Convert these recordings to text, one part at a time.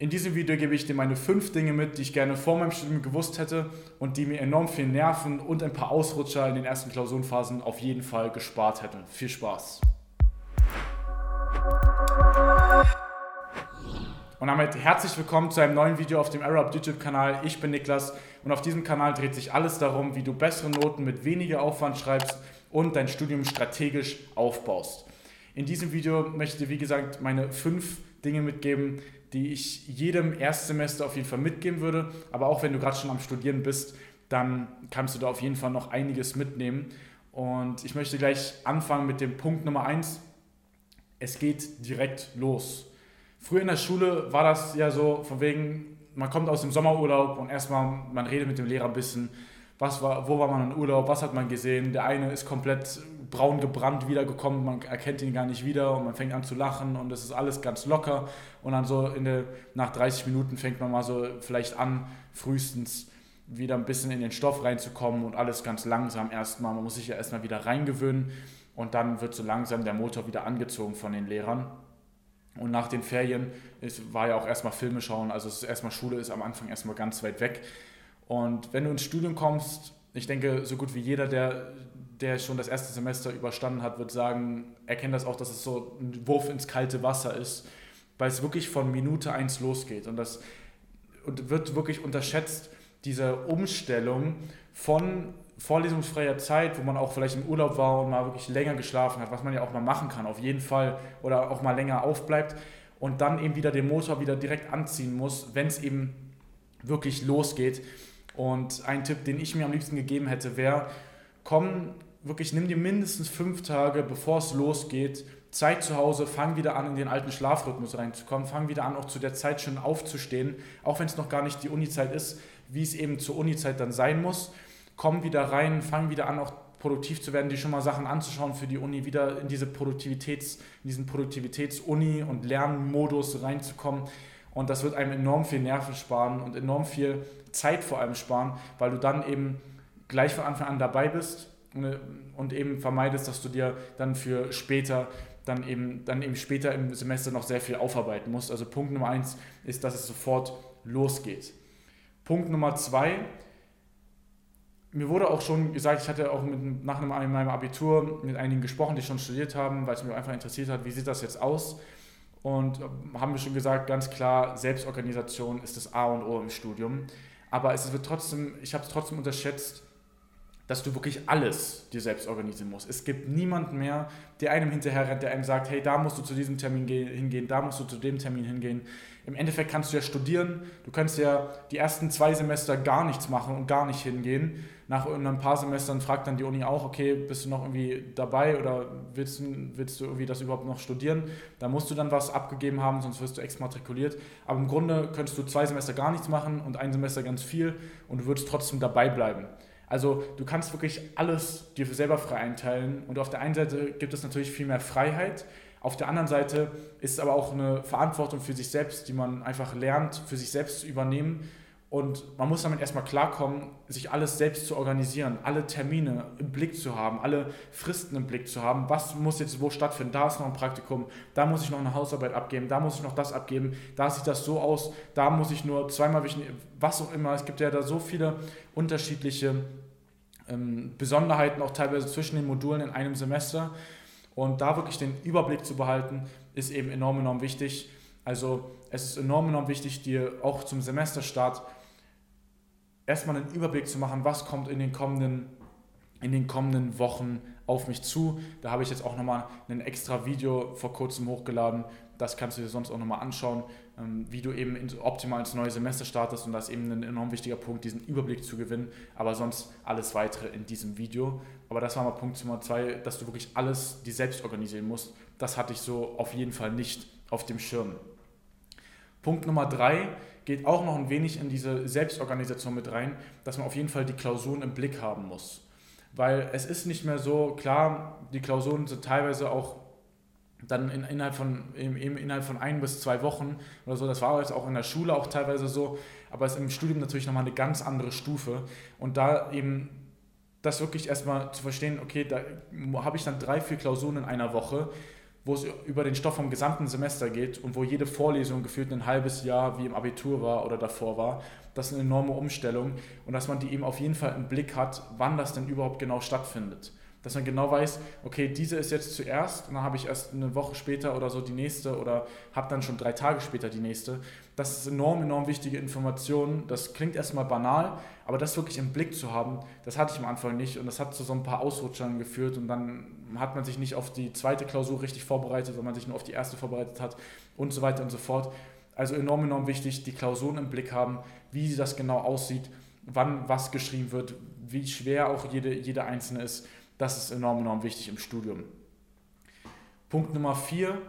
In diesem Video gebe ich dir meine fünf Dinge mit, die ich gerne vor meinem Studium gewusst hätte und die mir enorm viel Nerven und ein paar Ausrutscher in den ersten Klausurenphasen auf jeden Fall gespart hätten. Viel Spaß! Und damit herzlich willkommen zu einem neuen Video auf dem Arab YouTube Kanal. Ich bin Niklas und auf diesem Kanal dreht sich alles darum, wie du bessere Noten mit weniger Aufwand schreibst und dein Studium strategisch aufbaust. In diesem Video möchte ich dir, wie gesagt, meine fünf Dinge mitgeben, die ich jedem Erstsemester auf jeden Fall mitgeben würde. Aber auch wenn du gerade schon am Studieren bist, dann kannst du da auf jeden Fall noch einiges mitnehmen. Und ich möchte gleich anfangen mit dem Punkt Nummer eins. Es geht direkt los. Früher in der Schule war das ja so, von wegen, man kommt aus dem Sommerurlaub und erstmal, man redet mit dem Lehrer ein bisschen, was war, wo war man im Urlaub, was hat man gesehen. Der eine ist komplett braun gebrannt wiedergekommen, man erkennt ihn gar nicht wieder und man fängt an zu lachen und es ist alles ganz locker und dann so der, nach 30 Minuten fängt man mal so vielleicht an, frühestens wieder ein bisschen in den Stoff reinzukommen und alles ganz langsam erstmal, man muss sich ja erstmal wieder reingewöhnen und dann wird so langsam der Motor wieder angezogen von den Lehrern. Und nach den Ferien ist, war ja auch erstmal Filme schauen, also es ist erstmal Schule ist am Anfang erstmal ganz weit weg. Und wenn du ins Studium kommst, ich denke, so gut wie jeder, der der schon das erste Semester überstanden hat, wird sagen, er kennt das auch, dass es so ein Wurf ins kalte Wasser ist, weil es wirklich von Minute 1 losgeht. Und das und wird wirklich unterschätzt, diese Umstellung von vorlesungsfreier Zeit, wo man auch vielleicht im Urlaub war und mal wirklich länger geschlafen hat, was man ja auch mal machen kann, auf jeden Fall, oder auch mal länger aufbleibt und dann eben wieder den Motor wieder direkt anziehen muss, wenn es eben wirklich losgeht. Und ein Tipp, den ich mir am liebsten gegeben hätte, wäre, komm wirklich, nimm dir mindestens fünf Tage, bevor es losgeht, Zeit zu Hause, fang wieder an, in den alten Schlafrhythmus reinzukommen, fang wieder an, auch zu der Zeit schon aufzustehen, auch wenn es noch gar nicht die Uni-Zeit ist, wie es eben zur Uni-Zeit dann sein muss. Komm wieder rein, fang wieder an, auch produktiv zu werden, dir schon mal Sachen anzuschauen für die Uni, wieder in diese Produktivitäts, in diesen Produktivitäts-Uni- und Lernmodus reinzukommen. Und das wird einem enorm viel Nerven sparen und enorm viel Zeit vor allem sparen, weil du dann eben gleich von Anfang an dabei bist Ne, und eben vermeidest, dass du dir dann für später dann eben, dann eben später im Semester noch sehr viel aufarbeiten musst. Also Punkt Nummer eins ist, dass es sofort losgeht. Punkt Nummer zwei, mir wurde auch schon gesagt, ich hatte auch mit, nach meinem Abitur mit einigen gesprochen, die schon studiert haben, weil es mich einfach interessiert hat, wie sieht das jetzt aus? Und haben mir schon gesagt, ganz klar, Selbstorganisation ist das A und O im Studium. Aber es wird trotzdem, ich habe es trotzdem unterschätzt, dass du wirklich alles dir selbst organisieren musst. Es gibt niemanden mehr, der einem hinterher rennt, der einem sagt, hey, da musst du zu diesem Termin hingehen, da musst du zu dem Termin hingehen. Im Endeffekt kannst du ja studieren, du kannst ja die ersten zwei Semester gar nichts machen und gar nicht hingehen. Nach ein paar Semestern fragt dann die Uni auch, okay, bist du noch irgendwie dabei oder willst, willst du irgendwie das überhaupt noch studieren? Da musst du dann was abgegeben haben, sonst wirst du exmatrikuliert. Aber im Grunde könntest du zwei Semester gar nichts machen und ein Semester ganz viel und du würdest trotzdem dabei bleiben. Also du kannst wirklich alles dir selber frei einteilen. Und auf der einen Seite gibt es natürlich viel mehr Freiheit, auf der anderen Seite ist es aber auch eine Verantwortung für sich selbst, die man einfach lernt, für sich selbst zu übernehmen und man muss damit erstmal klarkommen, sich alles selbst zu organisieren, alle Termine im Blick zu haben, alle Fristen im Blick zu haben. Was muss jetzt wo stattfinden? Da ist noch ein Praktikum, da muss ich noch eine Hausarbeit abgeben, da muss ich noch das abgeben, da sieht das so aus, da muss ich nur zweimal was auch immer. Es gibt ja da so viele unterschiedliche ähm, Besonderheiten auch teilweise zwischen den Modulen in einem Semester. Und da wirklich den Überblick zu behalten, ist eben enorm, enorm wichtig. Also es ist enorm, enorm wichtig, dir auch zum Semesterstart erstmal einen Überblick zu machen, was kommt in den kommenden, in den kommenden Wochen auf mich zu. Da habe ich jetzt auch nochmal ein extra Video vor kurzem hochgeladen. Das kannst du dir sonst auch nochmal anschauen, ähm, wie du eben optimal ins neue Semester startest. Und das ist eben ein enorm wichtiger Punkt, diesen Überblick zu gewinnen. Aber sonst alles weitere in diesem Video. Aber das war mal Punkt Nummer zwei, dass du wirklich alles dir selbst organisieren musst. Das hatte ich so auf jeden Fall nicht auf dem Schirm. Punkt Nummer drei geht auch noch ein wenig in diese Selbstorganisation mit rein, dass man auf jeden Fall die Klausuren im Blick haben muss. Weil es ist nicht mehr so, klar, die Klausuren sind teilweise auch dann in, innerhalb, von, im, innerhalb von ein bis zwei Wochen oder so, das war jetzt auch in der Schule auch teilweise so, aber es ist im Studium natürlich nochmal eine ganz andere Stufe. Und da eben das wirklich erstmal zu verstehen, okay, da habe ich dann drei, vier Klausuren in einer Woche wo es über den Stoff vom gesamten Semester geht und wo jede Vorlesung gefühlt ein halbes Jahr wie im Abitur war oder davor war. Das ist eine enorme Umstellung und dass man die eben auf jeden Fall im Blick hat, wann das denn überhaupt genau stattfindet dass man genau weiß, okay, diese ist jetzt zuerst und dann habe ich erst eine Woche später oder so die nächste oder habe dann schon drei Tage später die nächste. Das ist enorm, enorm wichtige Information. Das klingt erstmal banal, aber das wirklich im Blick zu haben, das hatte ich am Anfang nicht und das hat zu so ein paar Ausrutschern geführt und dann hat man sich nicht auf die zweite Klausur richtig vorbereitet, weil man sich nur auf die erste vorbereitet hat und so weiter und so fort. Also enorm, enorm wichtig, die Klausuren im Blick haben, wie das genau aussieht, wann was geschrieben wird, wie schwer auch jede, jede einzelne ist. Das ist enorm, enorm wichtig im Studium. Punkt Nummer vier,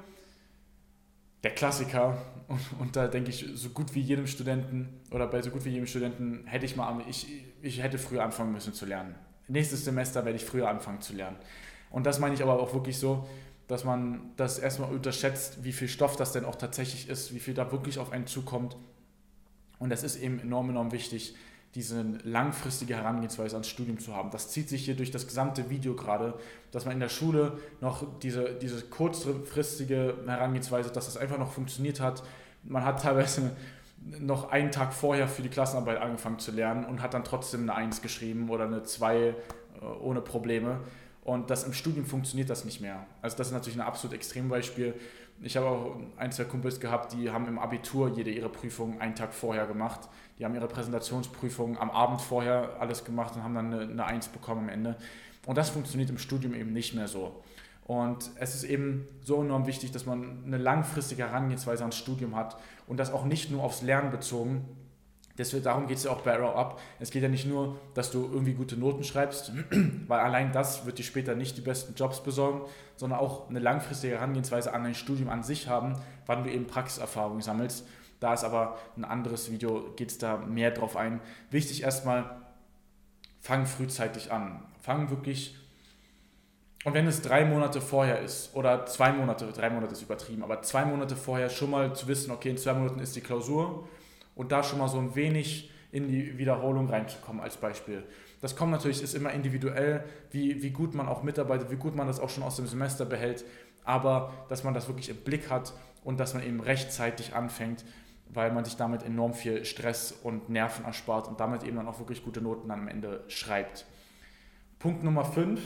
der Klassiker. Und, und, da denke ich, so gut wie jedem Studenten oder bei so gut wie jedem Studenten hätte ich mal, ich, ich hätte früher anfangen müssen zu lernen. Nächstes Semester werde ich früher anfangen zu lernen. Und das meine ich aber auch wirklich so, dass man das erstmal unterschätzt, wie viel Stoff das denn auch tatsächlich ist, wie viel da wirklich auf einen zukommt. Und das ist eben enorm, enorm wichtig, diese langfristige Herangehensweise ans Studium zu haben. Das zieht sich hier durch das gesamte Video gerade, dass man in der Schule noch diese, diese kurzfristige Herangehensweise, dass das einfach noch funktioniert hat. Man hat teilweise noch einen Tag vorher für die Klassenarbeit angefangen zu lernen und hat dann trotzdem eine 1 geschrieben oder eine 2 äh, ohne Probleme. Und das im Studium funktioniert das nicht mehr. Also das ist natürlich ein absolut Extrembeispiel. Ich habe auch ein, zwei Kumpels gehabt, die haben im Abitur jede ihre Prüfung einen Tag vorher gemacht. Die haben ihre Präsentationsprüfung am Abend vorher alles gemacht und haben dann eine, eine Eins bekommen am Ende. Und das funktioniert im Studium eben nicht mehr so. Und es ist eben so enorm wichtig, dass man eine langfristige Herangehensweise ans Studium hat und das auch nicht nur aufs Lernen bezogen, Deswegen, darum geht es ja auch bei Arrow Up. Es geht ja nicht nur, dass du irgendwie gute Noten schreibst, weil allein das wird dir später nicht die besten Jobs besorgen, sondern auch eine langfristige Herangehensweise an dein Studium an sich haben, wann du eben Praxiserfahrung sammelst. Da ist aber ein anderes Video, geht es da mehr drauf ein. Wichtig erstmal, fang frühzeitig an. Fang wirklich, und wenn es drei Monate vorher ist oder zwei Monate, drei Monate ist übertrieben, aber zwei Monate vorher schon mal zu wissen, okay, in zwei Monaten ist die Klausur und da schon mal so ein wenig in die Wiederholung reinzukommen als Beispiel. Das kommt natürlich, ist immer individuell, wie, wie gut man auch mitarbeitet, wie gut man das auch schon aus dem Semester behält, aber dass man das wirklich im Blick hat und dass man eben rechtzeitig anfängt, weil man sich damit enorm viel Stress und Nerven erspart und damit eben dann auch wirklich gute Noten am Ende schreibt. Punkt Nummer 5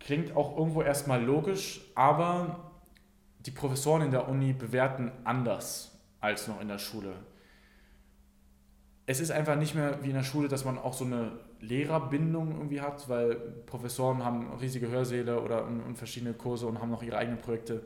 klingt auch irgendwo erstmal logisch, aber die Professoren in der Uni bewerten anders als noch in der Schule. Es ist einfach nicht mehr wie in der Schule, dass man auch so eine Lehrerbindung irgendwie hat, weil Professoren haben riesige Hörsäle oder und, verschiedene Kurse und haben noch ihre eigenen Projekte.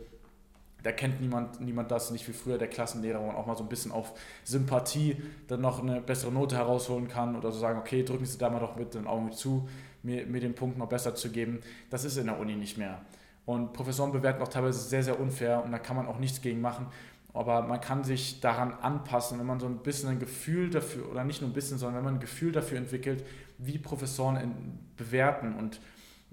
Da kennt niemand, niemand das, nicht wie früher der Klassenlehrer, wo man auch mal so ein bisschen auf Sympathie dann noch eine bessere Note herausholen kann oder so sagen, okay, drücken Sie da mal doch mit den Augen zu, mir, mir den Punkt noch besser zu geben. Das ist in der Uni nicht mehr. Und Professoren bewerten auch teilweise sehr, sehr unfair und da kann man auch nichts gegen machen aber man kann sich daran anpassen, wenn man so ein bisschen ein Gefühl dafür, oder nicht nur ein bisschen, sondern wenn man ein Gefühl dafür entwickelt, wie Professoren in, bewerten und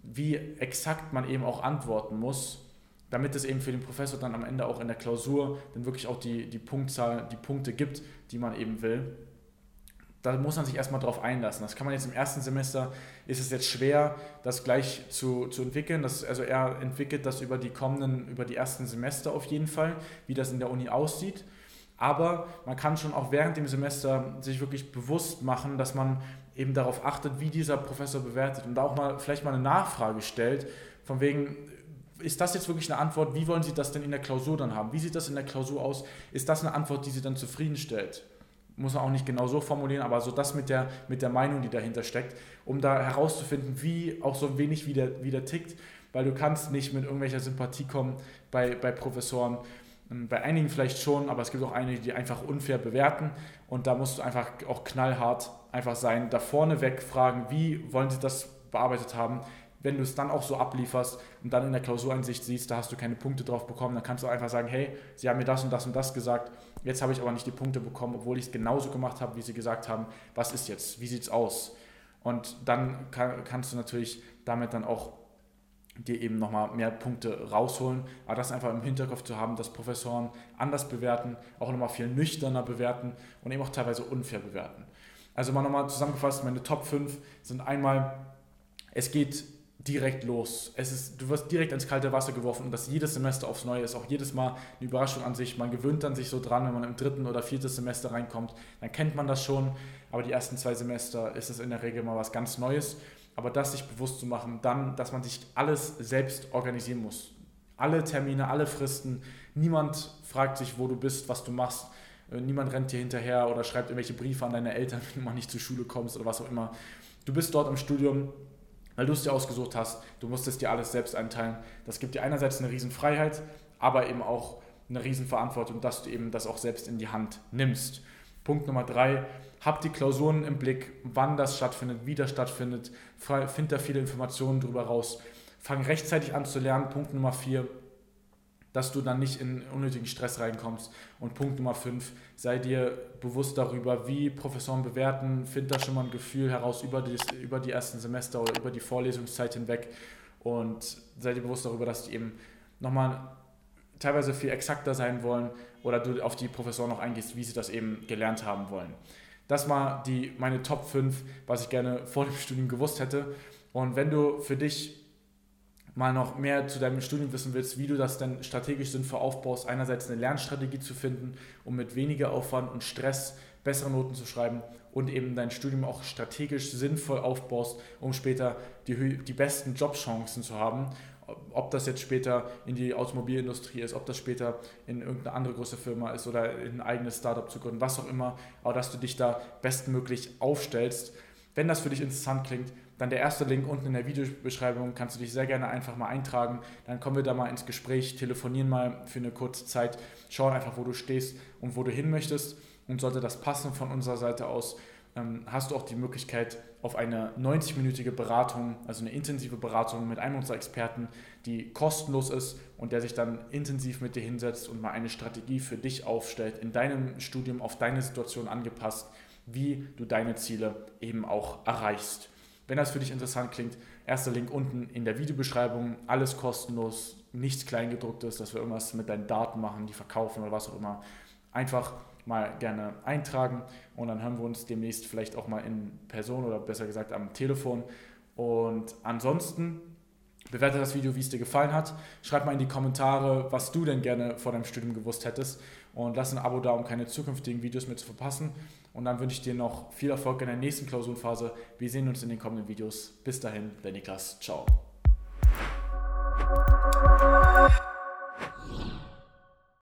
wie exakt man eben auch antworten muss, damit es eben für den Professor dann am Ende auch in der Klausur dann wirklich auch die, die Punktzahl, die Punkte gibt, die man eben will da muss man sich erstmal drauf einlassen. Das kann man jetzt im ersten Semester, ist es jetzt schwer, das gleich zu, zu entwickeln. Das, also er entwickelt das über die kommenden, über die ersten Semester auf jeden Fall, wie das in der Uni aussieht. Aber man kann schon auch während dem Semester sich wirklich bewusst machen, dass man eben darauf achtet, wie dieser Professor bewertet und da auch mal vielleicht mal eine Nachfrage stellt, von wegen, ist das jetzt wirklich eine Antwort, wie wollen Sie das denn in der Klausur dann haben? Wie sieht das in der Klausur aus? Ist das eine Antwort, die Sie dann zufriedenstellt? Muss man auch nicht genau so formulieren, aber so das mit der, mit der Meinung, die dahinter steckt, um da herauszufinden, wie auch so wenig wie der, wie der tickt, weil du kannst nicht mit irgendwelcher Sympathie kommen bei, bei Professoren. Ähm, bei einigen vielleicht schon, aber es gibt auch einige, die einfach unfair bewerten. Und da musst du einfach auch knallhart einfach sein, da vorne weg fragen, wie wollen sie das bearbeitet haben, wenn du es dann auch so ablieferst und dann in der Klausureinsicht siehst, da hast du keine Punkte drauf bekommen, dann kannst du einfach sagen, hey, sie haben mir das und das und das gesagt, jetzt habe ich aber nicht die Punkte bekommen, obwohl ich es genauso gemacht habe, wie sie gesagt haben, was ist jetzt, wie sieht es aus? Und dann kann, kannst du natürlich damit dann auch dir eben nochmal mehr Punkte rausholen, aber das einfach im Hinterkopf zu haben, dass Professoren anders bewerten, auch nochmal viel nüchterner bewerten und eben auch teilweise unfair bewerten. Also mal nochmal zusammengefasst, meine Top 5 sind einmal, es geht direkt los. Es ist, du wirst direkt ins kalte Wasser geworfen und das jedes Semester aufs Neue ist auch jedes Mal eine Überraschung an sich. Man gewöhnt dann sich so dran, wenn man im dritten oder vierten Semester reinkommt, dann kennt man das schon, aber die ersten zwei Semester ist es in der Regel mal was ganz Neues. Aber das sich bewusst zu machen, dann, dass man sich alles selbst organisieren muss. Alle Termine, alle Fristen, niemand fragt sich, wo du bist, was du machst. Äh, niemand rennt dir hinterher oder schreibt irgendwelche Briefe an deine Eltern, wenn du mal nicht zur Schule kommst oder was auch immer. Du bist dort im Studium, weil du es dir ausgesucht hast. Du musst es dir alles selbst einteilen. Das gibt dir einerseits eine Riesenfreiheit, aber eben auch eine Riesenverantwortung, dass du eben das auch selbst in die Hand nimmst. Punkt Nummer drei, hab die Klausuren im Blick, wann das stattfindet, wie das stattfindet, find da viele Informationen drüber raus. Fang rechtzeitig an zu lernen. Punkt Nummer vier, dass du dann nicht in unnötigen Stress reinkommst. Und Punkt Nummer 5, sei dir bewusst darüber, wie Professoren bewerten, find da schon mal ein Gefühl heraus über die, über die ersten Semester oder über die Vorlesungszeit hinweg und sei dir bewusst darüber, dass die eben nochmal teilweise viel exakter sein wollen oder du auf die Professoren noch eingehst, wie sie das eben gelernt haben wollen. Das war die, meine Top 5, was ich gerne vor dem Studium gewusst hätte. Und wenn du für dich mal noch mehr zu deinem Studium wissen willst, wie du das denn strategisch sinnvoll aufbaust, einerseits eine Lernstrategie zu finden, um mit weniger Aufwand und Stress bessere Noten zu schreiben und eben dein Studium auch strategisch sinnvoll aufbaust, um später die, die besten Jobchancen zu haben. Ob das jetzt später in die Automobilindustrie ist, ob das später in irgendeine andere große Firma ist oder in ein eigenes Startup zu gründen, was auch immer, aber dass du dich da bestmöglich aufstellst. Wenn das für dich interessant klingt, dann der erste Link unten in der Videobeschreibung, kannst du dich sehr gerne einfach mal eintragen. Dann kommen wir da mal ins Gespräch, telefonieren mal für eine kurze Zeit, schauen einfach, wo du stehst und wo du hin möchtest. Und sollte das passen von unserer Seite aus, ähm, hast du auch die Möglichkeit auf eine 90-minütige Beratung, also eine intensive Beratung mit einem unserer Experten, die kostenlos ist und der sich dann intensiv mit dir hinsetzt und mal eine Strategie für dich aufstellt, in deinem Studium auf deine Situation angepasst, wie du deine Ziele eben auch erreichst. Wenn das für dich interessant klingt, erster Link unten in der Videobeschreibung, alles kostenlos, nichts Kleingedrucktes, dass wir irgendwas mit deinen Daten machen, die verkaufen oder was auch immer. Einfach mal gerne eintragen und dann hören wir uns demnächst vielleicht auch mal in Person oder besser gesagt am Telefon. Und ansonsten Bewerte das Video, wie es dir gefallen hat. Schreib mal in die Kommentare, was du denn gerne vor deinem Studium gewusst hättest. Und lass ein Abo da, um keine zukünftigen Videos mehr zu verpassen. Und dann wünsche ich dir noch viel Erfolg in der nächsten Klausurenphase. Wir sehen uns in den kommenden Videos. Bis dahin, der Niklas. Ciao.